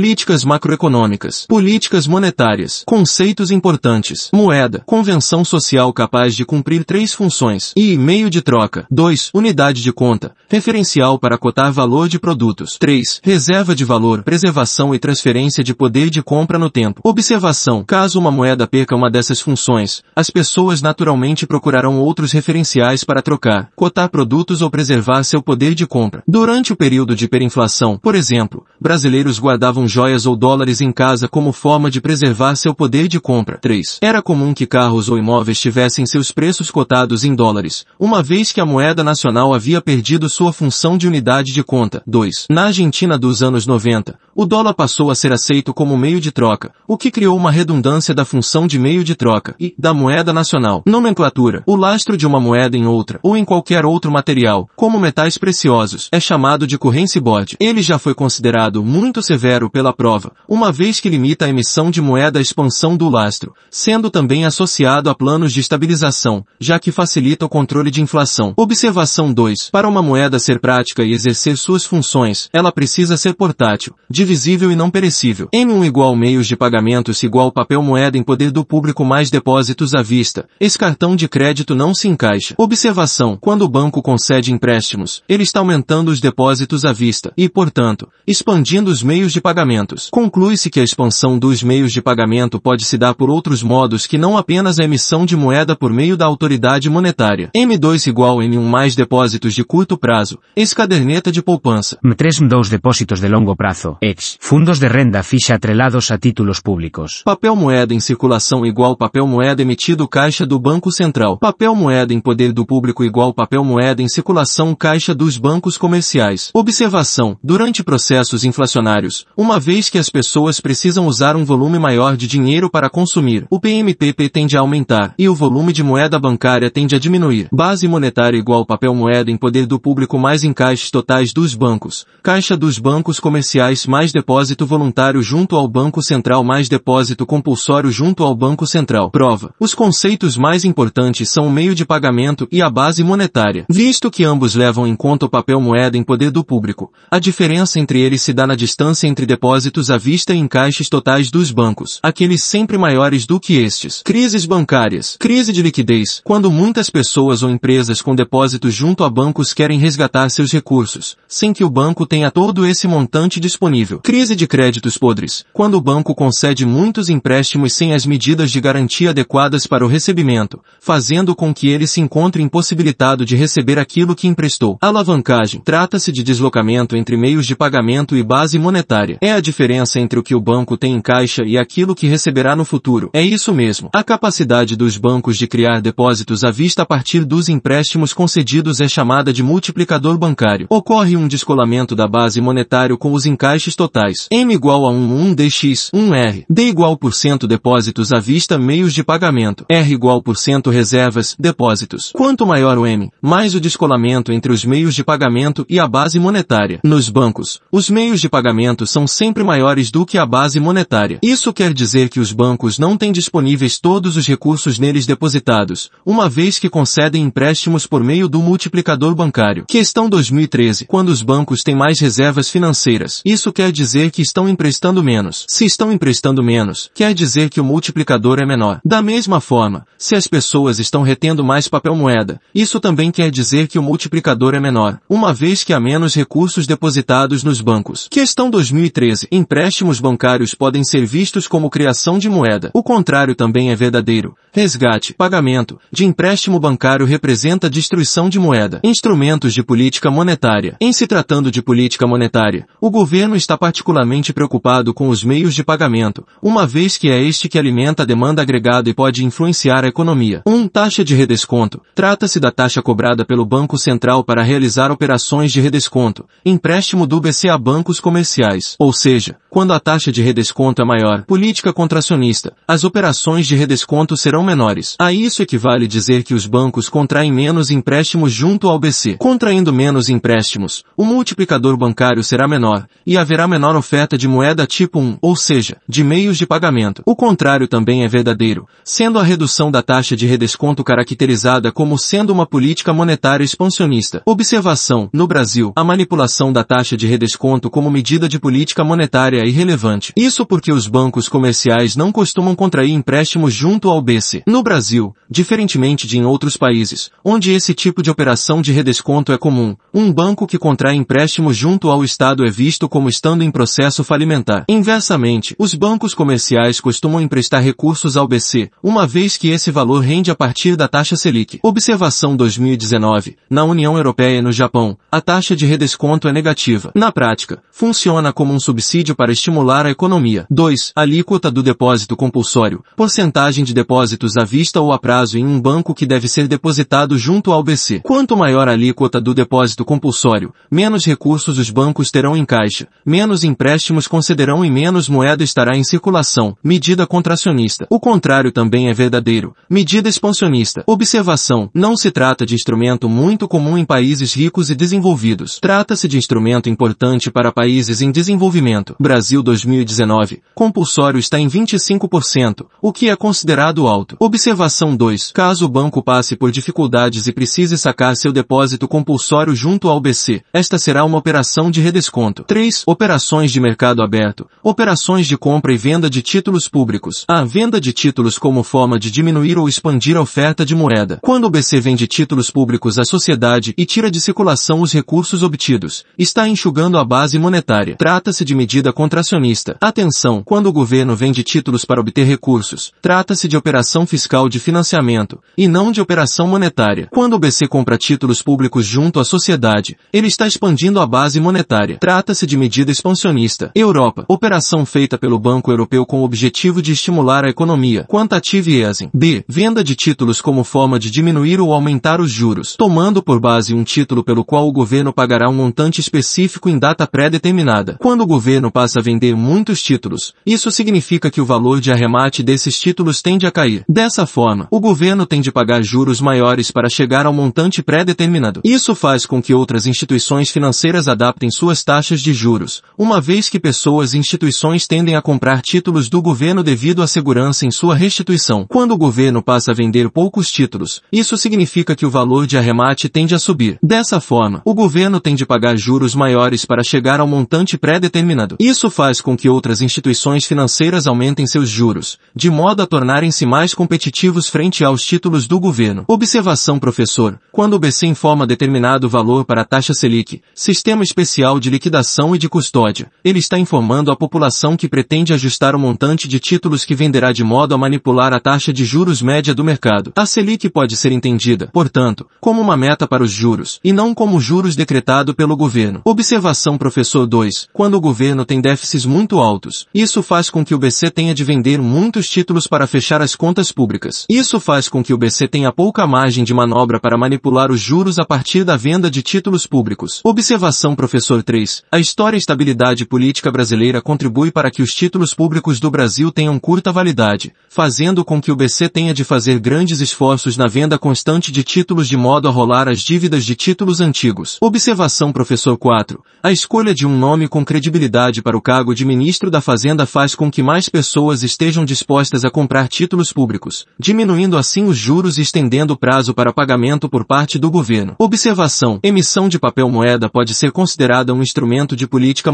Políticas macroeconômicas. Políticas monetárias. Conceitos importantes. Moeda. Convenção social capaz de cumprir três funções. E meio de troca. 2. Unidade de conta. Referencial para cotar valor de produtos. 3. Reserva de valor. Preservação e transferência de poder de compra no tempo. Observação. Caso uma moeda perca uma dessas funções, as pessoas naturalmente procurarão outros referenciais para trocar, cotar produtos ou preservar seu poder de compra. Durante o período de hiperinflação, por exemplo, brasileiros guardavam joias ou dólares em casa como forma de preservar seu poder de compra. 3. Era comum que carros ou imóveis tivessem seus preços cotados em dólares, uma vez que a moeda nacional havia perdido sua função de unidade de conta. 2. Na Argentina dos anos 90, o dólar passou a ser aceito como meio de troca, o que criou uma redundância da função de meio de troca e da moeda nacional. Nomenclatura. O lastro de uma moeda em outra ou em qualquer outro material, como metais preciosos, é chamado de currency board. Ele já foi considerado muito severo pela prova, uma vez que limita a emissão de moeda à expansão do lastro, sendo também associado a planos de estabilização, já que facilita o controle de inflação. Observação 2. Para uma moeda ser prática e exercer suas funções, ela precisa ser portátil, divisível e não perecível. M1 igual meios de pagamentos igual papel moeda em poder do público mais depósitos à vista. Esse cartão de crédito não se encaixa. Observação. Quando o banco concede empréstimos, ele está aumentando os depósitos à vista e, portanto, expandindo os meios de pagamentos. Conclui-se que a expansão dos meios de pagamento pode se dar por outros modos que não apenas a emissão de moeda por meio da autoridade monetária. M2 igual N1 mais depósitos de curto prazo. Ex-caderneta de poupança. M3 M2 depósitos de longo prazo. Ex. Fundos de renda ficha atrelados a títulos públicos. Papel moeda em circulação igual papel moeda emitido caixa do Banco Central. Papel moeda em poder do público igual papel moeda em circulação caixa dos bancos comerciais. Observação. Durante processos inflacionários, uma vez que as pessoas precisam usar um volume maior de dinheiro para consumir, o PMPP tende a aumentar e o volume de moeda bancária tende a diminuir. Base monetária igual papel moeda em poder do público mais encaixes totais dos bancos. Caixa dos bancos comerciais mais depósito voluntário junto ao Banco Central mais depósito compulsório junto ao Banco Central. Prova. Os conceitos mais importantes são o meio de pagamento e a base monetária. Visto que ambos levam em conta o papel moeda em poder do público, a diferença entre eles se dá na distância entre depósitos à vista e encaixes totais dos bancos, aqueles sempre maiores do que estes. Crises bancárias. Crise de liquidez. Quando muitas pessoas ou empresas com depósitos junto a bancos querem resgatar seus recursos, sem que o banco tenha todo esse montante disponível. Crise de créditos podres. Quando o banco concede muitos empréstimos sem as medidas de garantia adequadas para o recebimento, fazendo com que ele se encontre impossibilitado de receber aquilo que emprestou. Alavancagem. Trata-se de deslocamento entre meios de pagamento e base monetária. É a diferença entre o que o banco tem em caixa e aquilo que receberá no futuro. É isso mesmo. A capacidade dos bancos de criar depósitos à vista a partir dos empréstimos concedidos é chamada de multiplicador bancário. Ocorre um descolamento da base monetária com os encaixes totais. M igual a 1, 1 dx, 1R. D igual por cento depósitos à vista meios de pagamento. R igual por cento reservas, depósitos. Quanto maior o M, mais o descolamento entre os meios de pagamento e a base monetária. Nos bancos, os meios de pagamento são sempre maiores do que a base monetária. Isso quer dizer que os bancos não têm disponíveis todos os recursos neles depositados, uma vez que concedem empréstimos por meio do multiplicador bancário. Questão 2013. Quando os bancos têm mais reservas financeiras, isso quer dizer que estão emprestando menos. Se estão emprestando menos, quer dizer que o multiplicador é menor. Da mesma forma, se as pessoas estão retendo mais papel moeda, isso também quer dizer que o multiplicador é menor, uma vez que há menos recursos depositados nos bancos. Questão 2013. Empréstimos bancários podem ser vistos como criação de moeda. O contrário também é verdadeiro. Resgate, pagamento, de empréstimo bancário representa destruição de moeda. Instrumentos de política monetária. Em se tratando de política monetária, o governo está particularmente preocupado com os meios de pagamento, uma vez que é este que alimenta a demanda agregada e pode influenciar a economia. 1. Um, taxa de redesconto. Trata-se da taxa cobrada pelo Banco Central para realizar operações de redesconto, empréstimo do BC a bancos comerciais. Ou seja, quando a taxa de redesconto é maior, política contracionista, as operações de redesconto serão menores. A isso equivale dizer que os bancos contraem menos empréstimos junto ao BC. Contraindo menos empréstimos, o multiplicador bancário será menor, e haverá menor oferta de moeda tipo 1, ou seja, de meios de pagamento. O contrário também é verdadeiro, sendo a redução da taxa de redesconto caracterizada como sendo uma política monetária expansionista. Observação, no Brasil, a manipulação da taxa de redesconto como medida de política monetária é irrelevante. Isso porque os bancos comerciais não costumam contrair empréstimos junto ao BC. No Brasil, diferentemente de em outros países, onde esse tipo de operação de redesconto é comum, um banco que contrai empréstimo junto ao Estado é visto como estando em processo falimentar. Inversamente, os bancos comerciais costumam emprestar recursos ao BC, uma vez que esse valor rende a partir da taxa Selic. Observação 2019. Na União Europeia e no Japão, a taxa de redesconto é negativa. Na prática, funciona como um subsídio para estimular a economia. 2. Alíquota do depósito compulsório. Porcentagem de depósitos à vista ou a prazo em um banco que deve ser depositado junto ao BC. Quanto maior a alíquota do depósito compulsório, menos recursos os bancos terão em caixa, menos empréstimos concederão e menos moeda estará em circulação. Medida contracionista. O contrário também é verdadeiro. Medida expansionista. Observação. Não se trata de instrumento muito comum em países ricos e desenvolvidos. Trata-se de instrumento importante para países em desenvolvimento. Brasil 2019. Compulsório está em 25%, o que é considerado alto. Observação 2. Caso o banco passe por dificuldades e precise sacar seu depósito compulsório junto ao BC, esta será uma operação de redesconto. 3. Operações de mercado aberto. Operações de compra e venda de títulos públicos. A venda de títulos como forma de diminuir ou expandir a oferta de moeda. Quando o BC vende títulos públicos à sociedade e tira de circulação os recursos obtidos, está enxugando a base monetária. Trata-se de medida contracionista. Atenção, quando o governo vende títulos para obter recursos, trata-se de operação fiscal de financiamento, e não de operação monetária. Quando o BC compra títulos públicos junto à sociedade, ele está expandindo a base monetária. Trata-se de medida expansionista. Europa, operação feita pelo Banco Europeu com o objetivo de estimular a economia. Quantitative easing. B. Venda de títulos como forma de diminuir ou aumentar os juros, tomando por base um título pelo qual o governo pagará um montante específico em data pré-determinada. Quando o governo passa a vender muitos títulos, isso significa que o valor de arremate desses títulos tende a cair. Dessa forma, o governo tem de pagar juros maiores para chegar ao montante pré-determinado. Isso faz com que outras instituições financeiras adaptem suas taxas de juros, uma vez que pessoas e instituições tendem a comprar títulos do governo devido à segurança em sua restituição. Quando o governo passa a vender poucos títulos, isso significa que o valor de arremate tende a subir. Dessa forma, o governo tem de pagar juros maiores para chegar ao montante pré-determinado. Isso faz com que outras instituições financeiras aumentem seus juros, de modo a tornarem-se mais competitivos frente aos títulos do governo. Observação professor. Quando o BC informa determinado valor para a taxa Selic, Sistema Especial de Liquidação e de Custódia, ele está informando a população que pretende ajustar o montante de títulos que venderá de modo a manipular a taxa de juros média do mercado. A Selic pode ser entendida, portanto, como uma meta para os juros, e não como juros decretado pelo governo. Observação professor 2. Quando o governo tem déficits muito altos, isso faz com que o BC tenha de vender muitos títulos para fechar as contas públicas. Isso faz com que o BC tenha pouca margem de manobra para manipular os juros a partir da venda de títulos públicos. Observação professor 3. A história e estabilidade política brasileira contribui para que os títulos públicos do Brasil tenham curta validade, fazendo com que o BC tenha de fazer grandes esforços na venda constante de títulos de modo a rolar as dívidas de títulos antigos. Observação professor 4. A escolha de um nome com credibilidade para o cargo de ministro da Fazenda faz com que mais pessoas estejam dispostas a comprar títulos públicos, diminuindo assim os juros e estendendo o prazo para pagamento por parte do governo. Observação. Emissão de papel moeda pode ser considerada um instrumento de política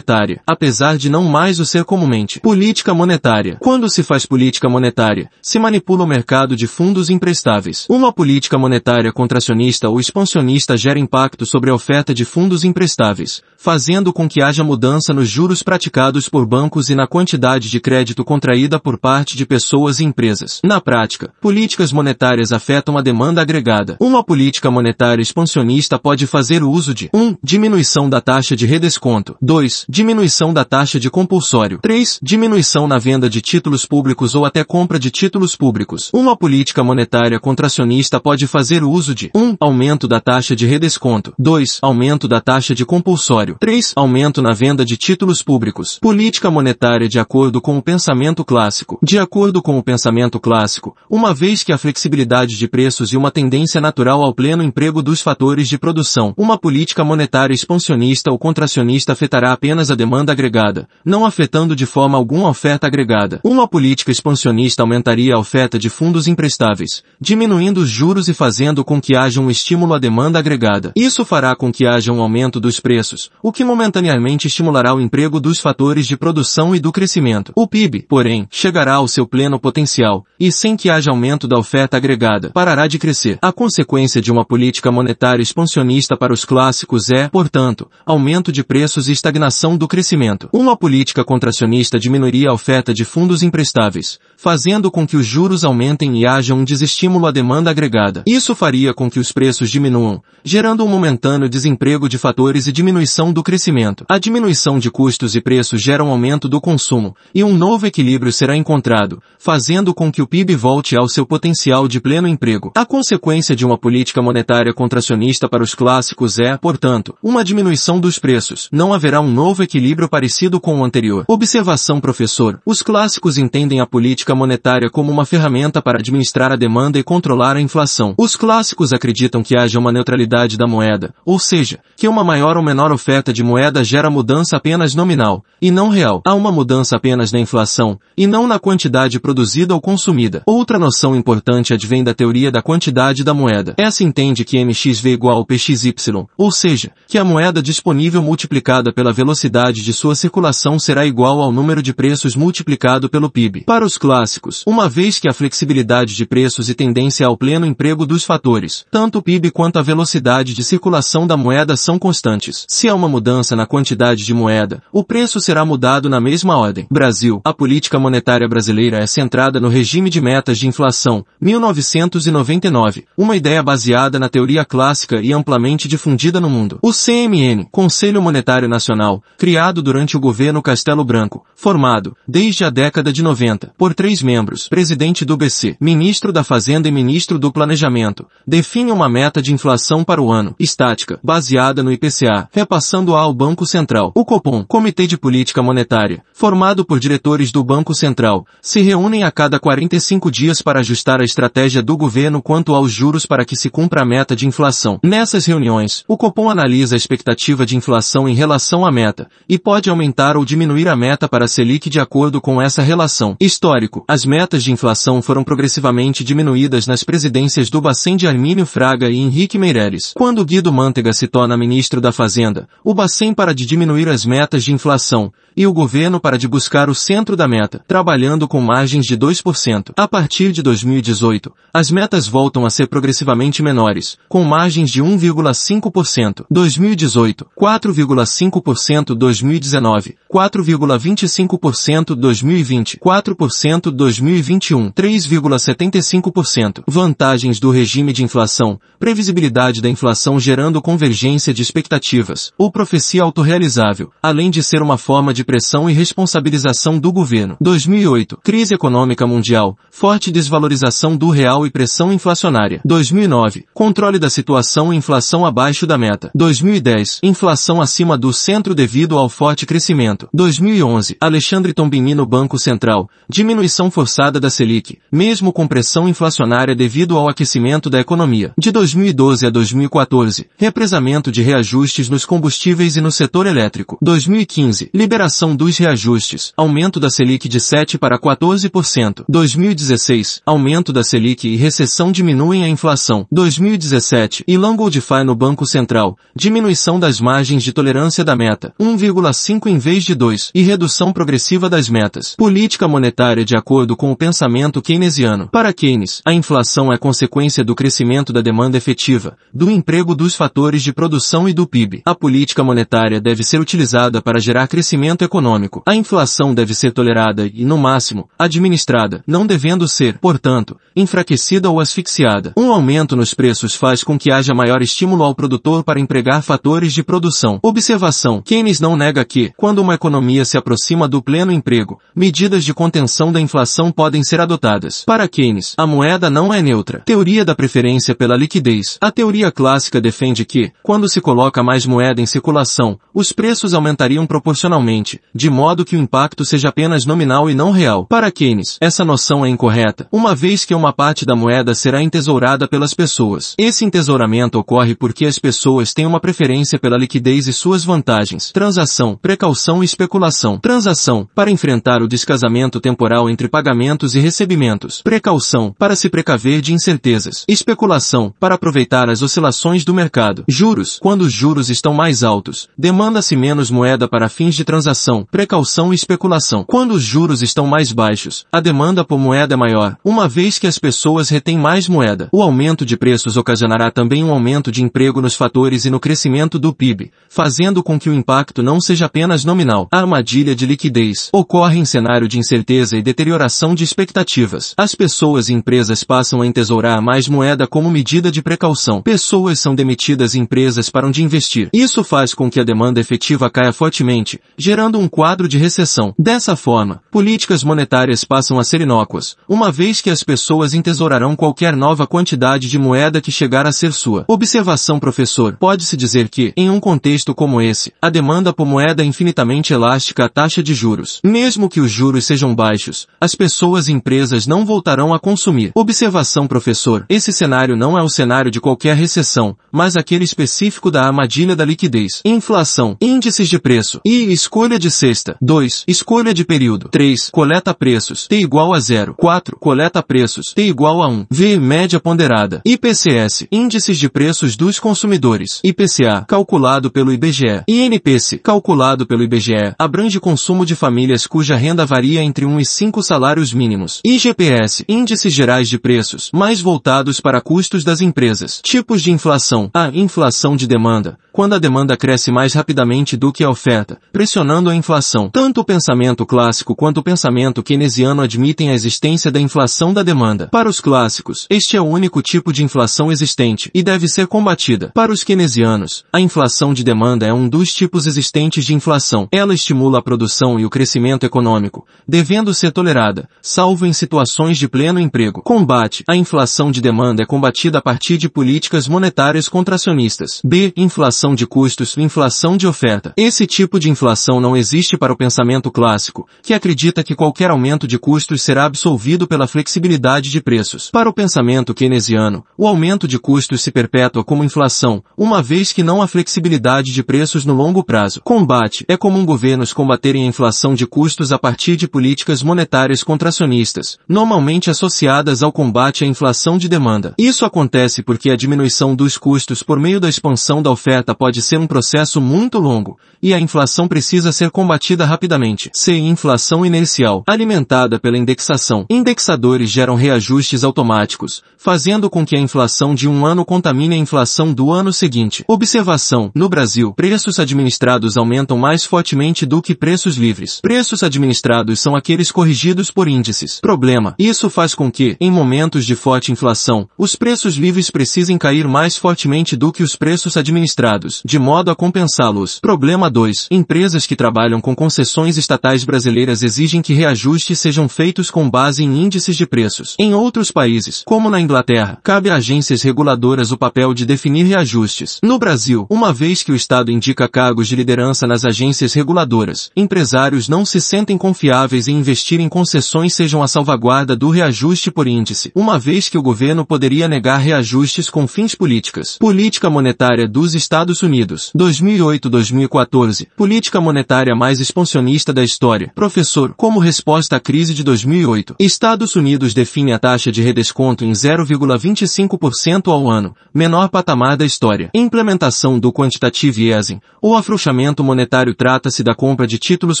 apesar de não mais o ser comumente. Política monetária. Quando se faz política monetária, se manipula o mercado de fundos emprestáveis. Uma política monetária contracionista ou expansionista gera impacto sobre a oferta de fundos emprestáveis, fazendo com que haja mudança nos juros praticados por bancos e na quantidade de crédito contraída por parte de pessoas e empresas. Na prática, políticas monetárias afetam a demanda agregada. Uma política monetária expansionista pode fazer uso de 1. Um, diminuição da taxa de redesconto. 2. Diminuição da taxa de compulsório. 3. Diminuição na venda de títulos públicos ou até compra de títulos públicos. Uma política monetária contracionista pode fazer uso de 1. Um, aumento da taxa de redesconto. 2. Aumento da taxa de compulsório. 3. Aumento na venda de títulos públicos. Política monetária de acordo com o pensamento clássico. De acordo com o pensamento clássico, uma vez que a flexibilidade de preços e uma tendência natural ao pleno emprego dos fatores de produção, uma política monetária expansionista ou contracionista afetará apenas apenas a demanda agregada, não afetando de forma alguma a oferta agregada. Uma política expansionista aumentaria a oferta de fundos emprestáveis, diminuindo os juros e fazendo com que haja um estímulo à demanda agregada. Isso fará com que haja um aumento dos preços, o que momentaneamente estimulará o emprego dos fatores de produção e do crescimento. O PIB, porém, chegará ao seu pleno potencial, e sem que haja aumento da oferta agregada, parará de crescer. A consequência de uma política monetária expansionista para os clássicos é, portanto, aumento de preços e estagnação do crescimento. Uma política contracionista diminuiria a oferta de fundos emprestáveis, fazendo com que os juros aumentem e haja um desestímulo à demanda agregada. Isso faria com que os preços diminuam, gerando um momentâneo desemprego de fatores e diminuição do crescimento. A diminuição de custos e preços gera um aumento do consumo, e um novo equilíbrio será encontrado, fazendo com que o PIB volte ao seu potencial de pleno emprego. A consequência de uma política monetária contracionista para os clássicos é, portanto, uma diminuição dos preços. Não haverá um novo equilíbrio parecido com o anterior. Observação professor. Os clássicos entendem a política monetária como uma ferramenta para administrar a demanda e controlar a inflação. Os clássicos acreditam que haja uma neutralidade da moeda, ou seja, que uma maior ou menor oferta de moeda gera mudança apenas nominal, e não real. Há uma mudança apenas na inflação, e não na quantidade produzida ou consumida. Outra noção importante advém da teoria da quantidade da moeda. Essa entende que mxv igual pxy, ou seja, que a moeda disponível multiplicada pela velocidade de sua circulação será igual ao número de preços multiplicado pelo PIB. Para os clássicos, uma vez que a flexibilidade de preços e tendência ao pleno emprego dos fatores, tanto o PIB quanto a velocidade de circulação da moeda são constantes. Se há uma mudança na quantidade de moeda, o preço será mudado na mesma ordem. Brasil, a política monetária brasileira é centrada no regime de metas de inflação, 1999, uma ideia baseada na teoria clássica e amplamente difundida no mundo. O CMN, Conselho Monetário Nacional, criado durante o governo Castelo Branco, formado, desde a década de 90, por três membros, presidente do BC, ministro da Fazenda e ministro do Planejamento, define uma meta de inflação para o ano, estática, baseada no IPCA, repassando-a ao Banco Central. O Copom, Comitê de Política Monetária, formado por diretores do Banco Central, se reúnem a cada 45 dias para ajustar a estratégia do governo quanto aos juros para que se cumpra a meta de inflação. Nessas reuniões, o Copom analisa a expectativa de inflação em relação à meta, e pode aumentar ou diminuir a meta para a Selic de acordo com essa relação. Histórico, as metas de inflação foram progressivamente diminuídas nas presidências do Bacen de Armínio Fraga e Henrique Meireles. Quando Guido Mantega se torna ministro da Fazenda, o Bacen para de diminuir as metas de inflação, e o governo para de buscar o centro da meta, trabalhando com margens de 2%. A partir de 2018, as metas voltam a ser progressivamente menores, com margens de 1,5%. 2018, 4,5% 2019, 4,25% 2020, 4% 2021, 3,75%. Vantagens do regime de inflação, previsibilidade da inflação gerando convergência de expectativas, ou profecia autorrealizável, além de ser uma forma de pressão e responsabilização do governo. 2008, crise econômica mundial, forte desvalorização do real e pressão inflacionária. 2009, controle da situação e inflação abaixo da meta. 2010, inflação acima do centro devido ao forte crescimento. 2011, Alexandre Tombini no Banco Central, diminuição forçada da Selic, mesmo com pressão inflacionária devido ao aquecimento da economia. De 2012 a 2014, represamento de reajustes nos combustíveis e no setor elétrico. 2015, liberação dos reajustes, aumento da Selic de 7 para 14%. 2016, aumento da Selic e recessão diminuem a inflação. 2017, Ilan Goldfai no Banco Central, diminuição das margens de tolerância da meta, 1,5 em vez de 2, e redução progressiva das metas. Política monetária de acordo com o pensamento keynesiano. Para Keynes, a inflação é consequência do crescimento da demanda efetiva, do emprego dos fatores de produção e do PIB. A política monetária deve ser utilizada para gerar crescimento econômico. A inflação deve ser tolerada e, no máximo, administrada, não devendo ser, portanto, enfraquecida ou asfixiada. Um aumento nos preços faz com que haja maior estímulo ao produtor para empregar fatores de produção. Observação. Keynes não nega que, quando uma economia se aproxima do pleno emprego, medidas de contenção da inflação podem ser adotadas. Para Keynes, a moeda não é neutra. Teoria da preferência pela liquidez. A teoria clássica defende que, quando se coloca mais moeda em circulação, os preços aumentariam proporcionalmente, de modo que o impacto seja apenas nominal e não real. Para Keynes, essa noção é incorreta, uma vez que uma parte da moeda será entesourada pelas pessoas. Esse entesouramento ocorre porque as pessoas têm uma preferência pela liquidez e suas vantagens, Transação, precaução e especulação. Transação, para enfrentar o descasamento temporal entre pagamentos e recebimentos. Precaução, para se precaver de incertezas. Especulação, para aproveitar as oscilações do mercado. Juros, quando os juros estão mais altos, demanda-se menos moeda para fins de transação, precaução e especulação. Quando os juros estão mais baixos, a demanda por moeda é maior, uma vez que as pessoas retêm mais moeda. O aumento de preços ocasionará também um aumento de emprego nos fatores e no crescimento do PIB, fazendo com que o impacto não seja apenas nominal. A armadilha de liquidez ocorre em cenário de incerteza e deterioração de expectativas. As pessoas e empresas passam a entesourar mais moeda como medida de precaução. Pessoas são demitidas e empresas param de investir. Isso faz com que a demanda efetiva caia fortemente, gerando um quadro de recessão. Dessa forma, políticas monetárias passam a ser inócuas, uma vez que as pessoas entesourarão qualquer nova quantidade de moeda que chegar a ser sua. Observação professor, pode-se dizer que, em um contexto como esse, a demanda por moeda infinitamente elástica à taxa de juros. Mesmo que os juros sejam baixos, as pessoas e empresas não voltarão a consumir. Observação professor, esse cenário não é o cenário de qualquer recessão, mas aquele específico da armadilha da liquidez. Inflação, índices de preço e escolha de cesta. 2. Escolha de período. 3. Coleta preços. T igual a 0. 4. Coleta preços. T igual a 1. V. Média ponderada. IPCS. Índices de preços dos consumidores. IPCA. Calculado pelo IBGE. INPC. Calculado pelo IBGE. Abrange consumo de famílias cuja renda varia entre 1 e 5 salários mínimos. IGPS. Índices gerais de preços. Mais voltados para custos das empresas. Tipos de inflação. A. Inflação de demanda. Quando a demanda cresce mais rapidamente do que a oferta, pressionando a inflação. Tanto o pensamento clássico quanto o pensamento keynesiano admitem a existência da inflação da demanda. Para os clássicos, este é o único tipo de inflação existente e deve ser combatida. Para os keynesianos, a inflação de demanda é um dos tipos existentes de inflação. Ela estimula a produção e o crescimento econômico, devendo ser tolerada, salvo em situações de pleno emprego. Combate. A inflação de demanda é combatida a partir de políticas monetárias contracionistas. B. Inflação de custos, inflação de oferta. Esse tipo de inflação não existe para o pensamento clássico, que acredita que qualquer aumento de custos será absolvido pela flexibilidade de preços. Para o pensamento keynesiano, o aumento de custos se perpetua como inflação, uma vez que não há flexibilidade de preços no longo prazo. Combate. É comum governos combaterem a inflação de custos a partir de políticas monetárias contracionistas, normalmente associadas ao combate à inflação de demanda. Isso acontece porque a diminuição dos custos por meio da expansão da oferta pode ser um processo muito longo, e a inflação precisa ser combatida rapidamente. C. Inflação inercial, alimentada pela indexação. Indexadores geram reajustes automáticos, fazendo com que a inflação de um ano contamine a inflação do ano seguinte. Observação. No Brasil, preços administrados aumentam mais fortemente do que preços livres. Preços administrados são aqueles corrigidos por índices. Problema. Isso faz com que, em momentos de forte inflação, os preços livres precisem cair mais fortemente do que os preços administrados, de modo a compensá-los. Problema 2. Empresas que trabalham com concessões estatais brasileiras exigem que reajustes sejam feitos com base em índices de preços. Em outros países, como na Inglaterra, cabe a agências reguladoras o papel de definir reajustes. No Brasil, uma vez que o Estado indica cargos de liderança nas agências reguladoras, empresários não se sentem confiáveis em investir em concessões sejam a salvaguarda do reajuste por índice, uma vez que o governo poderia negar reajustes com fins políticas. Política monetária dos Estados Unidos. 2008-2014. Política monetária mais expansionista da história. Professor, como resposta à crise de 2008, Estados Unidos define a taxa de redesconto em 0,25% ao ano, menor patamar da história. Implementação do quantitative easing. O afrouxamento monetário trata-se da compra de títulos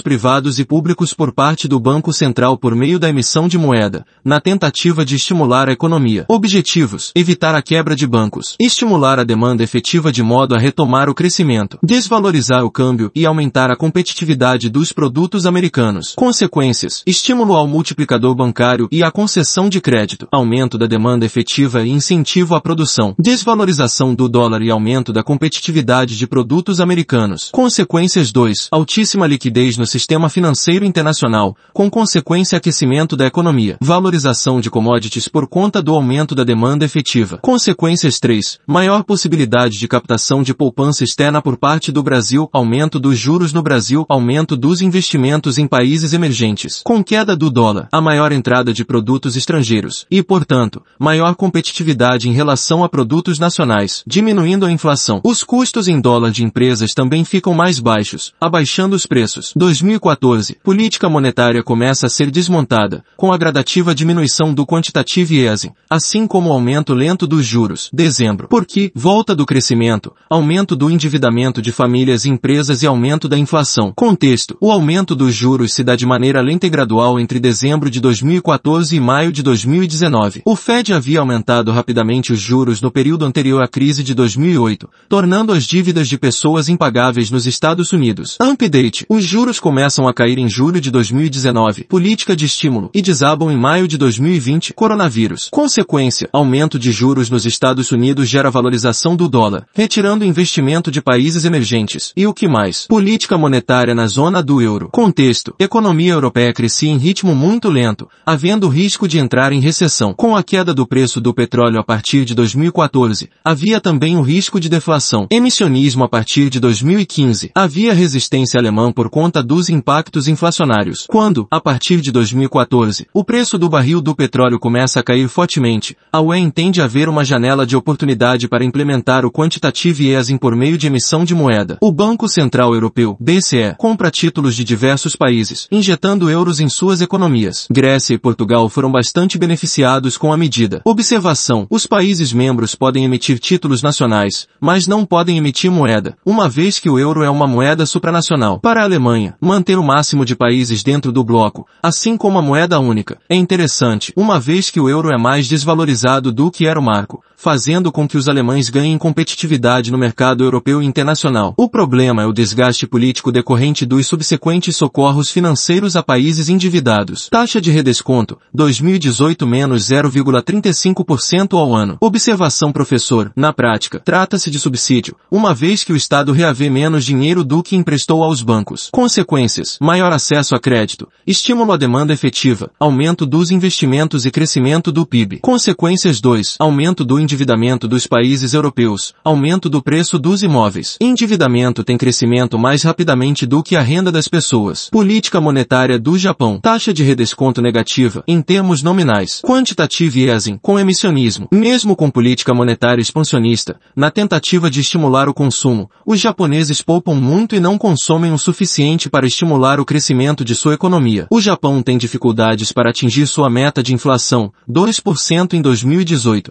privados e públicos por parte do Banco Central por meio da emissão de moeda, na tentativa de estimular a economia. Objetivos. Evitar a quebra de bancos. Estimular a demanda efetiva de modo a retomar o crescimento. Desvalorizar o câmbio e aumentar a competitividade dos produtos americanos. Consequências. Estímulo ao multiplicador bancário e à concessão de crédito. Aumento da demanda efetiva e incentivo à produção. Desvalorização do dólar e aumento da competitividade de produtos americanos. Consequências 2. Altíssima liquidez no sistema financeiro internacional, com consequência aquecimento da economia. Valorização de commodities por conta do aumento da demanda efetiva. Consequências 3. Maior possibilidade de captação de poupança externa por parte do Brasil, aumento dos juros no Brasil, aumento dos investimentos em países emergentes. Com queda do dólar, a maior entrada de produtos estrangeiros e, portanto, maior competitividade em relação a produtos nacionais, diminuindo a inflação. Os custos em dólar de empresas também ficam ficam mais baixos, abaixando os preços. 2014. Política monetária começa a ser desmontada, com a gradativa diminuição do quantitative easing, assim como o aumento lento dos juros. Dezembro. Porque, volta do crescimento, aumento do endividamento de famílias e empresas e aumento da inflação. Contexto. O aumento dos juros se dá de maneira lenta e gradual entre dezembro de 2014 e maio de 2019. O Fed havia aumentado rapidamente os juros no período anterior à crise de 2008, tornando as dívidas de pessoas impagáveis nos Estados Unidos. Update. Os juros começam a cair em julho de 2019. Política de estímulo. E desabam em maio de 2020. Coronavírus. Consequência. Aumento de juros nos Estados Unidos gera valorização do dólar, retirando investimento de países emergentes. E o que mais? Política monetária na zona do euro. Contexto. Economia europeia crescia em ritmo muito lento, havendo risco de entrar em recessão. Com a queda do preço do petróleo a partir de 2014, havia também o risco de deflação. Emissionismo a partir de 2015. Havia resistência alemã por conta dos impactos inflacionários. Quando, a partir de 2014, o preço do barril do petróleo começa a cair fortemente, a UE entende haver uma janela de oportunidade para implementar o quantitative easing por meio de emissão de moeda. O Banco Central Europeu, BCE, compra títulos de diversos países, injetando euros em suas economias. Grécia e Portugal foram bastante beneficiados com a medida. Observação. Os países membros podem emitir títulos nacionais, mas não podem emitir moeda, uma vez que o euro é uma moeda supranacional. Para a Alemanha, manter o máximo de países dentro do bloco, assim como a moeda única, é interessante, uma vez que o euro é mais desvalorizado do que era o marco, fazendo com que os alemães ganhem competitividade no mercado europeu e internacional. O problema é o desgaste político decorrente dos subsequentes socorros financeiros a países endividados. Taxa de redesconto, 2018 menos 0,35% ao ano. Observação professor, na prática, trata-se de subsídio, uma vez que o Estado reavê menos dinheiro do que emprestou aos bancos. Consequências, maior acesso a crédito, estímulo à demanda efetiva, aumento dos investimentos e crescimento do PIB. Consequências 2, aumento do endividamento dos países europeus, aumento do preço dos imóveis. Endividamento tem crescimento mais rapidamente do que a renda das pessoas. Política monetária do Japão, taxa de redesconto negativa, em termos nominais. Quantitative easing, com emissionismo. Mesmo com política monetária expansionista, na tentativa de estimular o consumo, os japoneses poupam muito e não consomem o suficiente para estimular o crescimento de sua economia. O Japão tem dificuldades para atingir sua meta de inflação, 2% em 2018,